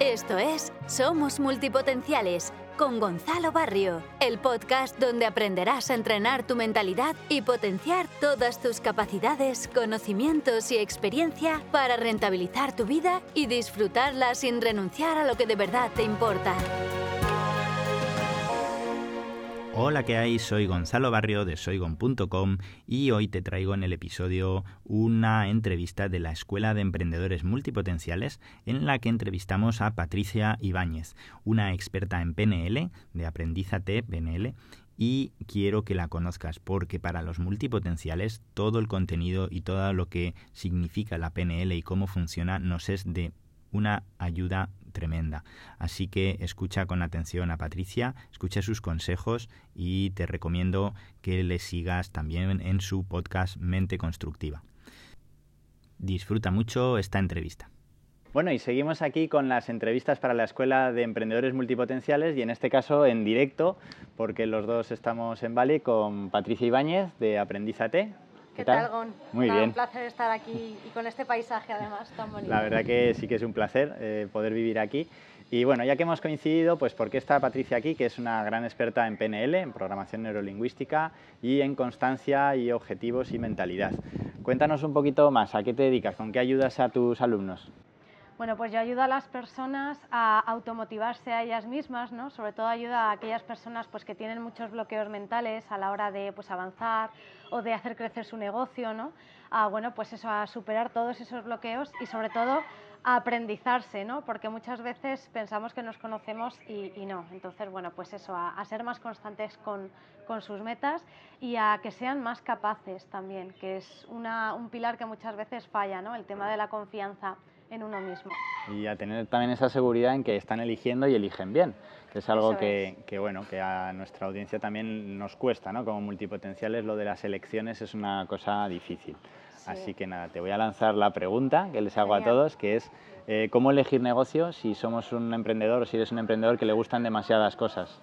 Esto es Somos Multipotenciales con Gonzalo Barrio, el podcast donde aprenderás a entrenar tu mentalidad y potenciar todas tus capacidades, conocimientos y experiencia para rentabilizar tu vida y disfrutarla sin renunciar a lo que de verdad te importa. Hola, ¿qué hay? Soy Gonzalo Barrio de soygon.com y hoy te traigo en el episodio una entrevista de la Escuela de Emprendedores Multipotenciales en la que entrevistamos a Patricia Ibáñez, una experta en PNL, de Aprendízate PNL, y quiero que la conozcas porque para los multipotenciales todo el contenido y todo lo que significa la PNL y cómo funciona nos es de una ayuda tremenda. Así que escucha con atención a Patricia, escucha sus consejos y te recomiendo que le sigas también en su podcast Mente Constructiva. Disfruta mucho esta entrevista. Bueno, y seguimos aquí con las entrevistas para la Escuela de Emprendedores Multipotenciales y en este caso en directo, porque los dos estamos en Bali con Patricia Ibáñez de Aprendízate. ¿Qué, tal, Gon? Muy bien. Un placer estar aquí y con este paisaje además tan bonito. La verdad que sí que es un placer eh, poder vivir aquí. Y bueno, ya que hemos coincidido, pues ¿por qué está Patricia aquí? Que es una gran experta en PNL, en programación neurolingüística y en constancia y objetivos y mentalidad. Cuéntanos un poquito más, ¿a qué te dedicas? ¿Con qué ayudas a tus alumnos? Bueno, pues yo ayudo a las personas a automotivarse a ellas mismas, ¿no? Sobre todo ayuda a aquellas personas pues, que tienen muchos bloqueos mentales a la hora de pues, avanzar o de hacer crecer su negocio, ¿no? A, bueno, pues eso, a superar todos esos bloqueos y sobre todo a aprendizarse, ¿no? Porque muchas veces pensamos que nos conocemos y, no. Entonces, bueno, pues eso, a, a ser más constantes con, con, sus metas y a que sean más capaces también, que es una, un pilar que muchas veces falla, ¿no? El tema de la confianza en uno mismo. Y a tener también esa seguridad en que están eligiendo y eligen bien, que es algo que, que, bueno, que a nuestra audiencia también nos cuesta, ¿no? Como multipotenciales lo de las elecciones es una cosa difícil. Así que nada, te voy a lanzar la pregunta que les hago a todos, que es eh, ¿cómo elegir negocio si somos un emprendedor o si eres un emprendedor que le gustan demasiadas cosas?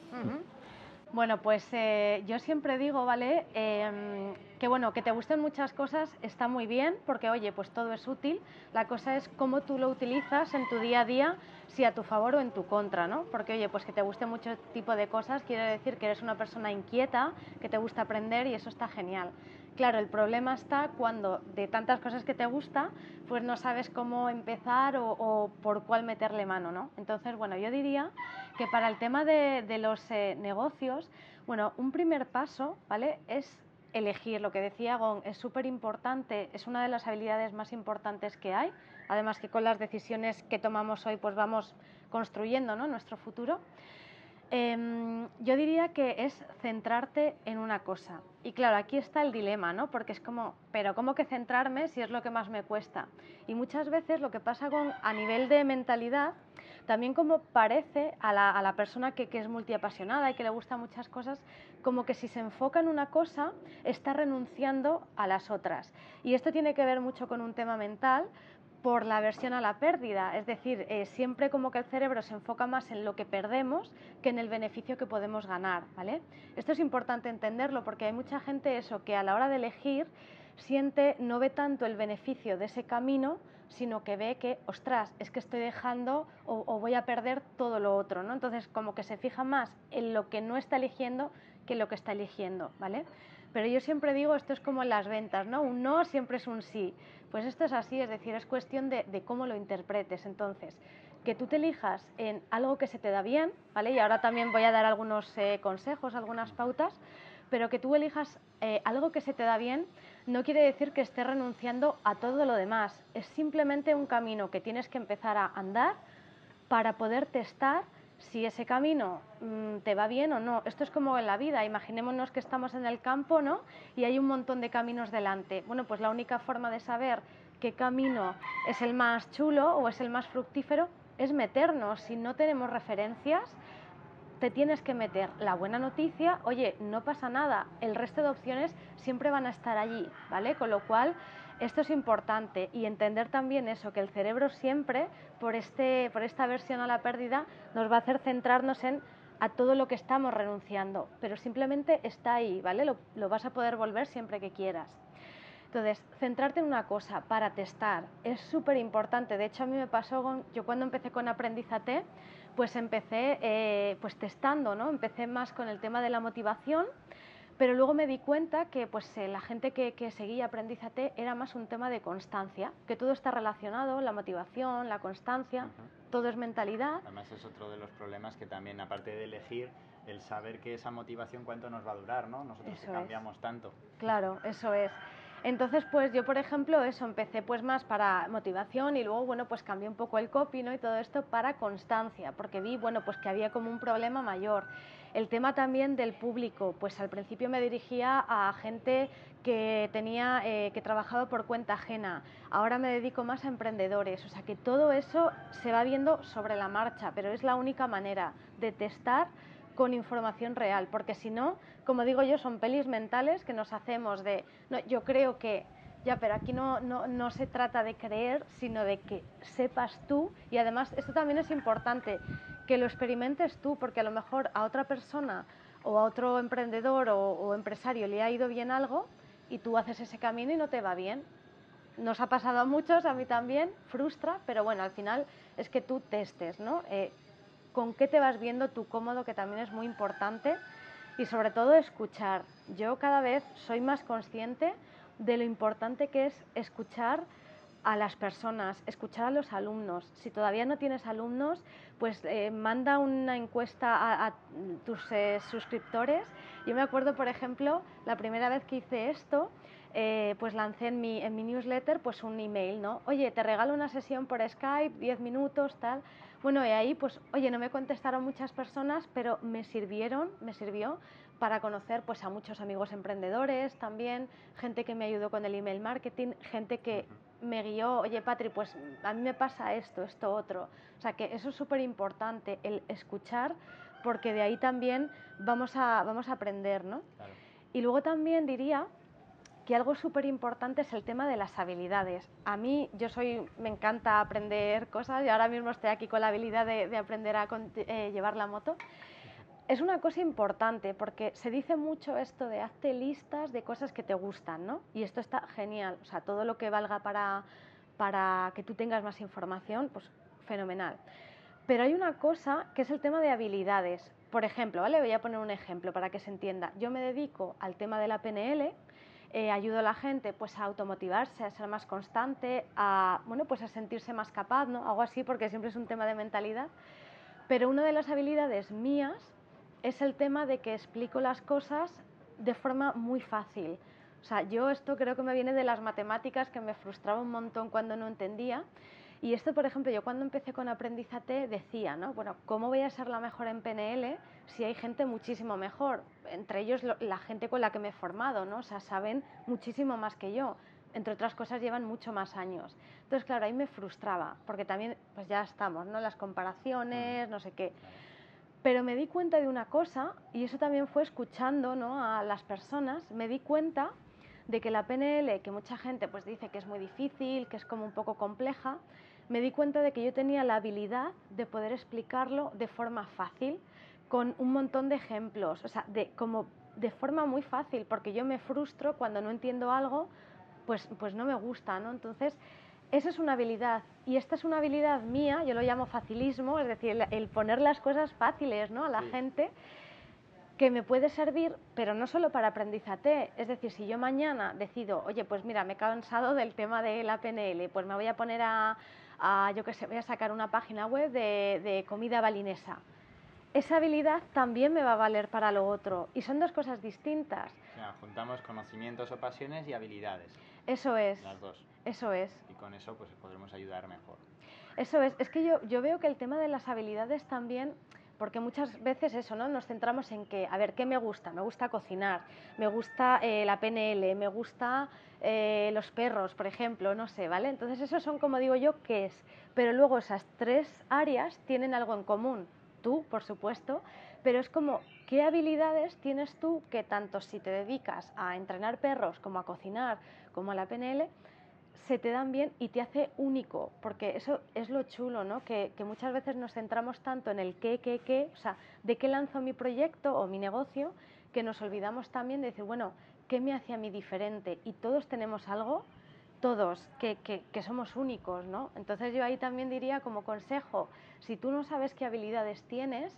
Bueno, pues eh, yo siempre digo, ¿vale? Eh, que bueno, que te gusten muchas cosas está muy bien, porque oye, pues todo es útil. La cosa es cómo tú lo utilizas en tu día a día, si a tu favor o en tu contra, ¿no? Porque oye, pues que te guste mucho tipo de cosas quiere decir que eres una persona inquieta, que te gusta aprender y eso está genial. Claro, el problema está cuando de tantas cosas que te gusta, pues no sabes cómo empezar o, por cuál meterle mano, ¿no? Entonces, bueno, yo diría que para el tema de, los eh, negocios, bueno, un primer paso, ¿vale? Es elegir, lo que decía Gon, es súper importante, es una de las habilidades más importantes que hay, además que con las decisiones que tomamos hoy, pues vamos construyendo ¿no? nuestro futuro. Em, yo diría que es centrarte en una cosa. Y claro, aquí está el dilema, ¿no? Porque es como, pero ¿cómo que centrarme si es lo que más me cuesta? Y muchas veces lo que pasa a nivel de mentalidad, también como parece a la, a la persona que, que, es multiapasionada y que le gusta muchas cosas, como que si se enfoca en una cosa, está renunciando a las otras. Y esto tiene que ver mucho con un tema mental, por la aversión a la pérdida, es decir, eh, siempre como que el cerebro se enfoca más en lo que perdemos que en el beneficio que podemos ganar, ¿vale? Esto es importante entenderlo porque hay mucha gente eso que a la hora de elegir siente no ve tanto el beneficio de ese camino, sino que ve que, ostras, es que estoy dejando o, o voy a perder todo lo otro, ¿no? Entonces, como que se fija más en lo que no está eligiendo que en lo que está eligiendo, ¿vale? Pero yo siempre digo, esto es como en las ventas, ¿no? Un no siempre es un sí. Pues esto es así, es decir, es cuestión de, cómo lo interpretes. Entonces, que tú te elijas en algo que se te da bien, ¿vale? Y ahora también voy a dar algunos eh, consejos, algunas pautas, pero que tú elijas eh, algo que se te da bien no quiere decir que estés renunciando a todo lo demás. Es simplemente un camino que tienes que empezar a andar para poder testar si ese camino mm, te va bien o no. Esto es como en la vida, imaginémonos que estamos en el campo ¿no? y hay un montón de caminos delante. Bueno, pues la única forma de saber qué camino es el más chulo o es el más fructífero es meternos. Si no tenemos referencias, te tienes que meter. La buena noticia, oye, no pasa nada, el resto de opciones siempre van a estar allí, ¿vale? Con lo cual esto es importante y entender también eso, que el cerebro siempre, por, este, por esta versión a la pérdida, nos va a hacer centrarnos en a todo lo que estamos renunciando, pero simplemente está ahí, ¿vale? Lo, lo vas a poder volver siempre que quieras. Entonces, centrarte en una cosa para testar es súper importante. De hecho, a mí me pasó, yo cuando empecé con Aprendizate, pues empecé eh, pues testando, ¿no? Empecé más con el tema de la motivación, pero luego me di cuenta que pues, eh, la gente que, que, seguía Aprendizate era más un tema de constancia, que todo está relacionado, la motivación, la constancia, todo es mentalidad. Además es otro de los problemas que también, aparte de elegir, el saber que esa motivación cuánto nos va a durar, ¿no? Nosotros que cambiamos tanto. Claro, eso es. Entonces, pues yo, por ejemplo, eso, empecé pues más para motivación y luego, bueno, pues cambié un poco el copy, ¿no? Y todo esto para constancia, porque vi, bueno, pues que había como un problema mayor. El tema también del público, pues al principio me dirigía a gente que tenía, eh, que trabajaba por cuenta ajena. Ahora me dedico más a emprendedores. O sea que todo eso se va viendo sobre la marcha, pero es la única manera de testar con información real, porque si no, como digo yo, son pelis mentales que nos hacemos de, no, yo creo que, ya, pero aquí no, no, no se trata de creer, sino de que sepas tú, y además esto también es importante, que lo experimentes tú, porque a lo mejor a otra persona o a otro emprendedor o, o empresario le ha ido bien algo y tú haces ese camino y no te va bien. Nos ha pasado a muchos, a mí también, frustra, pero bueno, al final es que tú testes, ¿no? Eh, con qué te vas viendo tú cómodo, que también es muy importante, y sobre todo escuchar. Yo cada vez soy más consciente de lo importante que es escuchar a las personas, escuchar a los alumnos. Si todavía no tienes alumnos, pues eh, manda una encuesta a, tus eh, suscriptores. Yo me acuerdo, por ejemplo, la primera vez que hice esto, eh, pues lancé en mi, en mi newsletter pues un email, ¿no? Oye, te regalo una sesión por Skype, 10 minutos, tal. Bueno, y ahí, pues, oye, no me contestaron muchas personas, pero me sirvieron, me sirvió para conocer pues a muchos amigos emprendedores también, gente que me ayudó con el email marketing, gente que me guió, oye Patri, pues a mí me pasa esto, esto, otro. O sea que eso es súper importante, el escuchar, porque de ahí también vamos a, vamos a aprender, ¿no? Y luego también diría que algo súper importante es el tema de las habilidades. A mí, yo soy, me encanta aprender cosas y ahora mismo estoy aquí con la habilidad de, aprender a eh, llevar la moto. Es una cosa importante porque se dice mucho esto de hazte listas de cosas que te gustan, ¿no? Y esto está genial, o sea, todo lo que valga para, para que tú tengas más información, pues fenomenal. Pero hay una cosa que es el tema de habilidades. Por ejemplo, ¿vale? Voy a poner un ejemplo para que se entienda. Yo me dedico al tema de la PNL, eh, ayudo a la gente pues a automotivarse, a ser más constante, a, bueno, pues a sentirse más capaz, ¿no? Algo así porque siempre es un tema de mentalidad. Pero una de las habilidades mías es el tema de que explico las cosas de forma muy fácil. O sea, yo esto creo que me viene de las matemáticas que me frustraba un montón cuando no entendía y esto, por ejemplo, yo cuando empecé con Aprendizate decía, ¿no? Bueno, ¿cómo voy a ser la mejor en PNL si hay gente muchísimo mejor? Entre ellos la gente con la que me he formado, ¿no? O sea, saben muchísimo más que yo. Entre otras cosas, llevan mucho más años. Entonces, claro, ahí me frustraba, porque también, pues ya estamos, ¿no? Las comparaciones, no sé qué. Pero me di cuenta de una cosa, y eso también fue escuchando ¿no? a las personas, me di cuenta de que la PNL, que mucha gente pues dice que es muy difícil, que es como un poco compleja, me di cuenta de que yo tenía la habilidad de poder explicarlo de forma fácil, con un montón de ejemplos, o sea, de, como de forma muy fácil, porque yo me frustro cuando no entiendo algo, pues, pues no me gusta, ¿no? Entonces, esa es una habilidad y esta es una habilidad mía, yo lo llamo facilismo, es decir, el, poner las cosas fáciles ¿no? a la gente que me puede servir, pero no solo para aprendizate. Es decir, si yo mañana decido, oye, pues mira, me he cansado del tema de la PNL, pues me voy a poner a, yo qué sé, voy a sacar una página web de, comida balinesa. Esa habilidad también me va a valer para lo otro y son dos cosas distintas. O sea, juntamos conocimientos o pasiones y habilidades. Eso es. Las dos. Eso es. Y con eso pues podremos ayudar mejor. Eso es. Es que yo, yo veo que el tema de las habilidades también porque muchas veces eso, ¿no? Nos centramos en que, a ver, ¿qué me gusta? Me gusta cocinar, me gusta eh, la PNL, me gusta eh, los perros, por ejemplo, no sé, ¿vale? Entonces eso son, como digo yo, ¿qué es? Pero luego esas tres áreas tienen algo en común. Tú, por supuesto, pero es como, ¿qué habilidades tienes tú que tanto si te dedicas a entrenar perros como a cocinar, como a la PNL, se te dan bien y te hace único, porque eso es lo chulo, ¿no? Que, muchas veces nos centramos tanto en el qué, qué, qué, o sea, de qué lanzo mi proyecto o mi negocio, que nos olvidamos también de decir, bueno, qué me hace a mí diferente. Y todos tenemos algo, todos, que, que, que somos únicos, ¿no? Entonces yo ahí también diría como consejo, si tú no sabes qué habilidades tienes,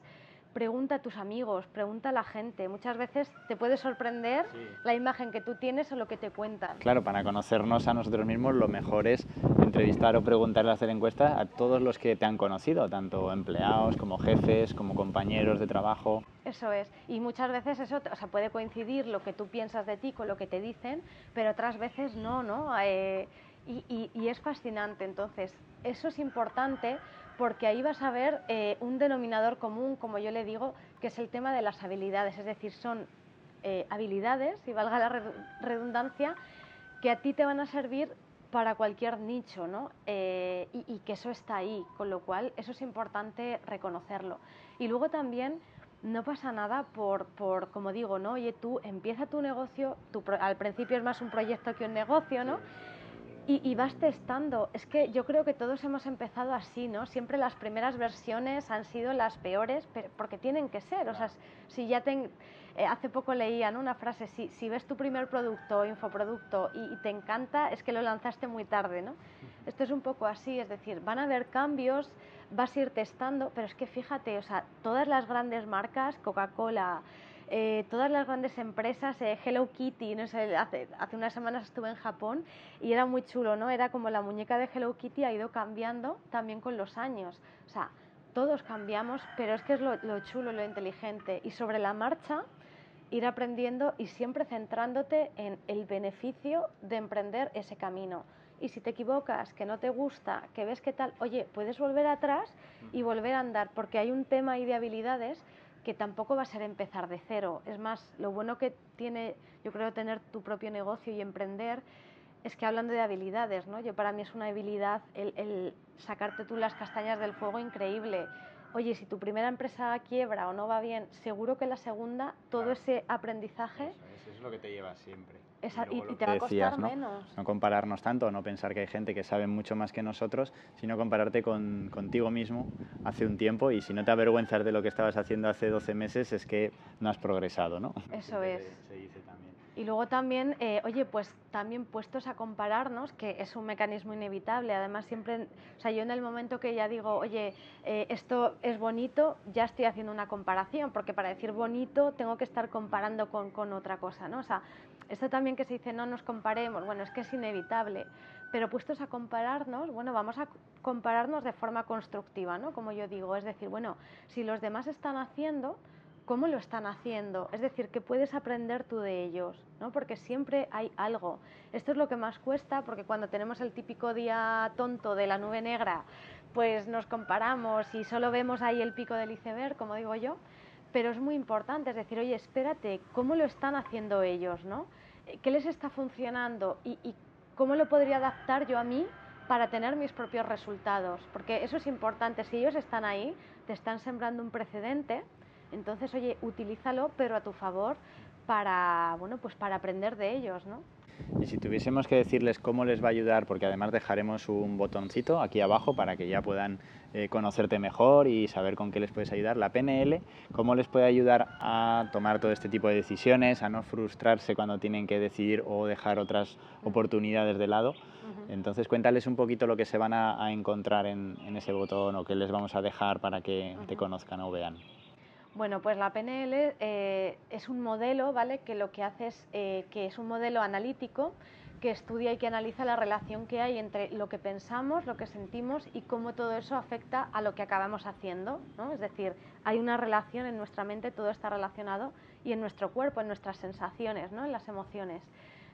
pregunta a tus amigos, pregunta a la gente. Muchas veces te puede sorprender la imagen que tú tienes o lo que te cuentan. Claro, para conocernos a nosotros mismos lo mejor es entrevistar o preguntarle, hacer encuestas a todos los que te han conocido, tanto empleados como jefes, como compañeros de trabajo. Eso es. Y muchas veces eso o sea, puede coincidir lo que tú piensas de ti con lo que te dicen, pero otras veces no, ¿no? Eh, y, y es fascinante. Entonces, eso es importante porque ahí vas a ver eh, un denominador común, como yo le digo, que es el tema de las habilidades, es decir, son eh, habilidades, y valga la redundancia, que a ti te van a servir para cualquier nicho, ¿no? Eh, y, que eso está ahí, con lo cual eso es importante reconocerlo. Y luego también no pasa nada por, por como digo, ¿no? Oye, tú empieza tu negocio, al principio es más un proyecto que un negocio, ¿no? Y, vas testando. Es que yo creo que todos hemos empezado así, ¿no? Siempre las primeras versiones han sido las peores, porque tienen que ser. O sea, si ya te, eh, hace poco leía una frase, si, si, ves tu primer producto o infoproducto y, te encanta, es que lo lanzaste muy tarde, ¿no? Esto es un poco así, es decir, van a haber cambios, vas a ir testando, pero es que fíjate, o sea, todas las grandes marcas, Coca-Cola, eh, todas las grandes empresas, eh, Hello Kitty, no sé, hace, hace unas semanas estuve en Japón y era muy chulo, ¿no? Era como la muñeca de Hello Kitty ha ido cambiando también con los años. O sea, todos cambiamos, pero es que es lo, lo chulo, lo inteligente. Y sobre la marcha, ir aprendiendo y siempre centrándote en el beneficio de emprender ese camino. Y si te equivocas, que no te gusta, que ves que tal, oye, puedes volver atrás y volver a andar, porque hay un tema ahí de habilidades que tampoco va a ser empezar de cero. Es más, lo bueno que tiene, yo creo, tener tu propio negocio y emprender es que hablando de habilidades, ¿no? Yo para mí es una habilidad el, el sacarte tú las castañas del fuego increíble. Oye, si tu primera empresa quiebra o no va bien, seguro que la segunda, todo ese aprendizaje... Eso, es lo que te lleva siempre. Y, te va a costar menos. No compararnos tanto, no pensar que hay gente que sabe mucho más que nosotros, sino compararte con, contigo mismo hace un tiempo y si no te avergüenzas de lo que estabas haciendo hace 12 meses es que no has progresado, ¿no? Eso es. Se dice también. Y luego también, eh, oye, pues también puestos a compararnos, que es un mecanismo inevitable. Además, siempre, o sea, yo en el momento que ya digo, oye, eh, esto es bonito, ya estoy haciendo una comparación, porque para decir bonito tengo que estar comparando con, con otra cosa, ¿no? O sea, esto también que se dice, no nos comparemos, bueno, es que es inevitable. Pero puestos a compararnos, bueno, vamos a compararnos de forma constructiva, ¿no? Como yo digo, es decir, bueno, si los demás están haciendo, cómo lo están haciendo, es decir, que puedes aprender tú de ellos, ¿no? porque siempre hay algo. Esto es lo que más cuesta, porque cuando tenemos el típico día tonto de la nube negra, pues nos comparamos y solo vemos ahí el pico del iceberg, como digo yo, pero es muy importante, es decir, oye, espérate, ¿cómo lo están haciendo ellos? ¿no? ¿Qué les está funcionando? ¿Y, y cómo lo podría adaptar yo a mí para tener mis propios resultados? Porque eso es importante, si ellos están ahí, te están sembrando un precedente, entonces, oye, utilízalo, pero a tu favor para, bueno, pues para aprender de ellos, ¿no? Y si tuviésemos que decirles cómo les va a ayudar, porque además dejaremos un botoncito aquí abajo para que ya puedan eh, conocerte mejor y saber con qué les puedes ayudar, la PNL, cómo les puede ayudar a tomar todo este tipo de decisiones, a no frustrarse cuando tienen que decidir o dejar otras oportunidades de lado. Entonces cuéntales un poquito lo que se van a, encontrar en, ese botón o qué les vamos a dejar para que te conozcan o vean. Bueno, pues la PNL eh, es un modelo, ¿vale? Que lo que hace es eh, que es un modelo analítico que estudia y que analiza la relación que hay entre lo que pensamos, lo que sentimos y cómo todo eso afecta a lo que acabamos haciendo, ¿no? Es decir, hay una relación en nuestra mente, todo está relacionado y en nuestro cuerpo, en nuestras sensaciones, ¿no? En las emociones.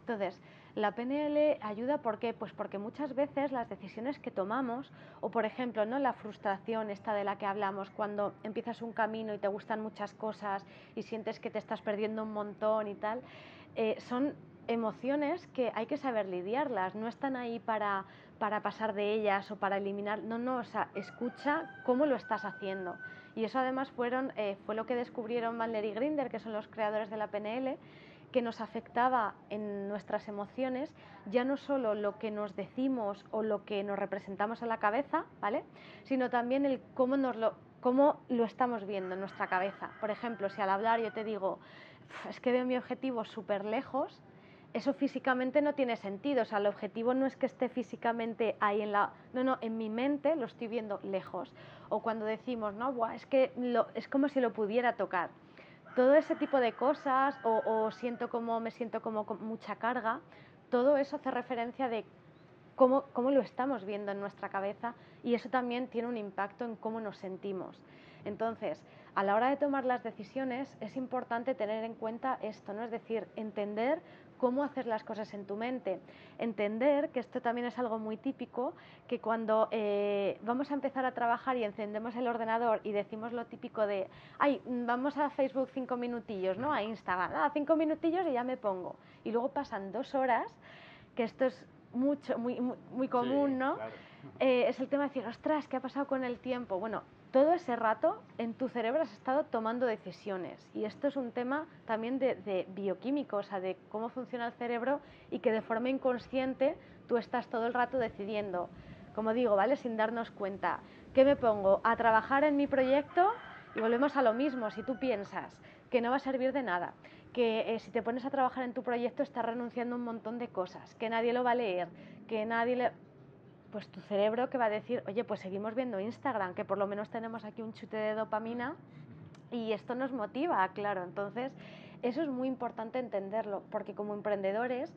Entonces, la PNL ayuda ¿por Pues porque muchas veces las decisiones que tomamos, o por ejemplo, ¿no? la frustración esta de la que hablamos, cuando empiezas un camino y te gustan muchas cosas y sientes que te estás perdiendo un montón y tal, eh, son emociones que hay que saber lidiarlas, no están ahí para, para pasar de ellas o para eliminar, no, no, o sea, escucha cómo lo estás haciendo. Y eso además fueron, eh, fue lo que descubrieron Bandler y Grinder, que son los creadores de la PNL, que nos afectaba en nuestras emociones, ya no solo lo que nos decimos o lo que nos representamos en la cabeza, ¿vale? Sino también el cómo nos lo cómo lo estamos viendo en nuestra cabeza. Por ejemplo, si al hablar yo te digo, es que veo mi objetivo súper lejos, eso físicamente no tiene sentido. O sea, el objetivo no es que esté físicamente ahí en la... No, no, en mi mente lo estoy viendo lejos. O cuando decimos, no, Buah, es que es como si lo pudiera tocar. Todo ese tipo de cosas, o, siento como, me siento como con mucha carga, todo eso hace referencia de cómo, cómo lo estamos viendo en nuestra cabeza y eso también tiene un impacto en cómo nos sentimos. Entonces, a la hora de tomar las decisiones es importante tener en cuenta esto, ¿no? Es decir, entender cómo hacer las cosas en tu mente. Entender que esto también es algo muy típico, que cuando eh, vamos a empezar a trabajar y encendemos el ordenador y decimos lo típico de, ay, vamos a Facebook cinco minutillos, ¿no? A Instagram, ah, cinco minutillos y ya me pongo. Y luego pasan dos horas, que esto es mucho, muy, muy, común, ¿no? Eh, es el tema de decir, ostras, ¿qué ha pasado con el tiempo? Bueno, todo ese rato en tu cerebro has estado tomando decisiones. Y esto es un tema también de, bioquímico, o sea, de cómo funciona el cerebro y que de forma inconsciente tú estás todo el rato decidiendo, como digo, ¿vale? Sin darnos cuenta. ¿Qué me pongo? A trabajar en mi proyecto y volvemos a lo mismo. Si tú piensas que no va a servir de nada, que eh, si te pones a trabajar en tu proyecto estás renunciando a un montón de cosas, que nadie lo va a leer, que nadie le pues tu cerebro que va a decir, oye, pues seguimos viendo Instagram, que por lo menos tenemos aquí un chute de dopamina y esto nos motiva, claro. Entonces, eso es muy importante entenderlo, porque como emprendedores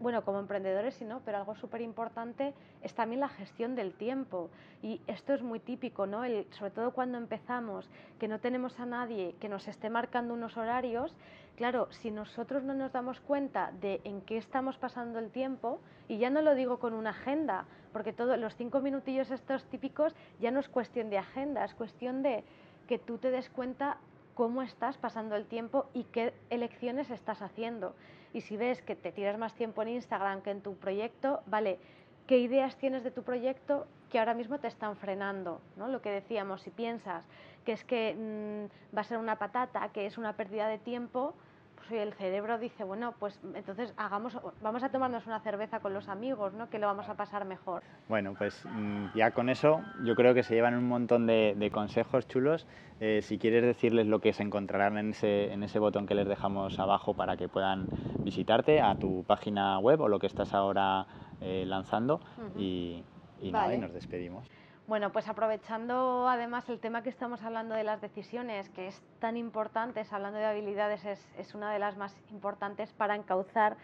bueno, como emprendedores sí, ¿no? Pero algo súper importante es también la gestión del tiempo. Y esto es muy típico, ¿no? El, sobre todo cuando empezamos, que no tenemos a nadie que nos esté marcando unos horarios, claro, si nosotros no nos damos cuenta de en qué estamos pasando el tiempo, y ya no lo digo con una agenda, porque todos los cinco minutillos estos típicos ya no es cuestión de agenda, es cuestión de que tú te des cuenta cómo estás pasando el tiempo y qué elecciones estás haciendo. Y si ves que te tiras más tiempo en Instagram que en tu proyecto, vale, ¿qué ideas tienes de tu proyecto que ahora mismo te están frenando? ¿no? Lo que decíamos, si piensas que es que mm, va a ser una patata, que es una pérdida de tiempo, pues el cerebro dice, bueno, pues entonces hagamos, vamos a tomarnos una cerveza con los amigos, ¿no? Que lo vamos a pasar mejor. Bueno, pues mm, ya con eso yo creo que se llevan un montón de, consejos chulos. Eh, si quieres decirles lo que se encontrarán en ese, en ese botón que les dejamos abajo para que puedan visitarte a tu página web o lo que estás ahora eh, lanzando y, y nada, y nos despedimos. Bueno, pues aprovechando además el tema que estamos hablando de las decisiones, que es tan importante, hablando de habilidades, es, una de las más importantes para encauzar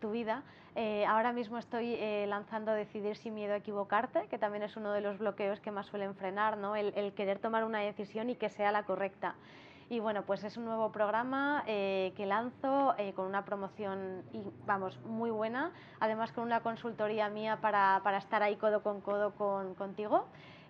tu vida. Eh, ahora mismo estoy eh, lanzando Decidir sin miedo a equivocarte, que también es uno de los bloqueos que más suelen frenar, ¿no? el, querer tomar una decisión y que sea la correcta. Y bueno, pues es un nuevo programa eh, que lanzo con una promoción, vamos, muy buena, además con una consultoría mía para, para estar ahí codo con codo con, contigo.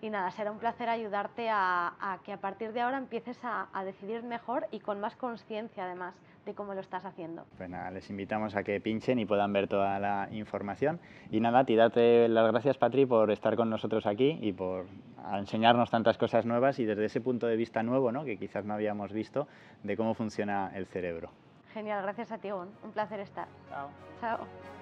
Y nada, será un placer ayudarte a, que a partir de ahora empieces a, decidir mejor y con más conciencia además de cómo lo estás haciendo. Pues nada, les invitamos a que pinchen y puedan ver toda la información. Y nada, ti date las gracias, Patri, por estar con nosotros aquí y por enseñarnos tantas cosas nuevas y desde ese punto de vista nuevo, ¿no? que quizás no habíamos visto, de cómo funciona el cerebro. Genial, gracias a ti, Un placer estar. Chao. Chao.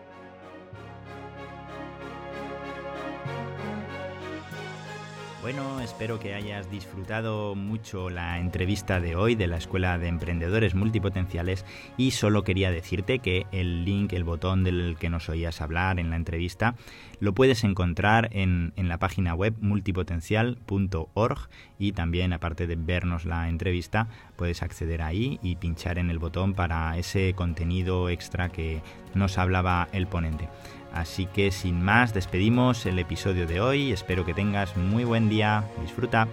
Bueno, espero que hayas disfrutado mucho la entrevista de hoy de la Escuela de Emprendedores Multipotenciales y solo quería decirte que el link, el botón del que nos oías hablar en la entrevista, lo puedes encontrar en, la página web multipotencial.org y también aparte de vernos la entrevista puedes acceder ahí y pinchar en el botón para ese contenido extra que nos hablaba el ponente. Así que sin más, despedimos el episodio de hoy. Espero que tengas muy buen día. Disfruta.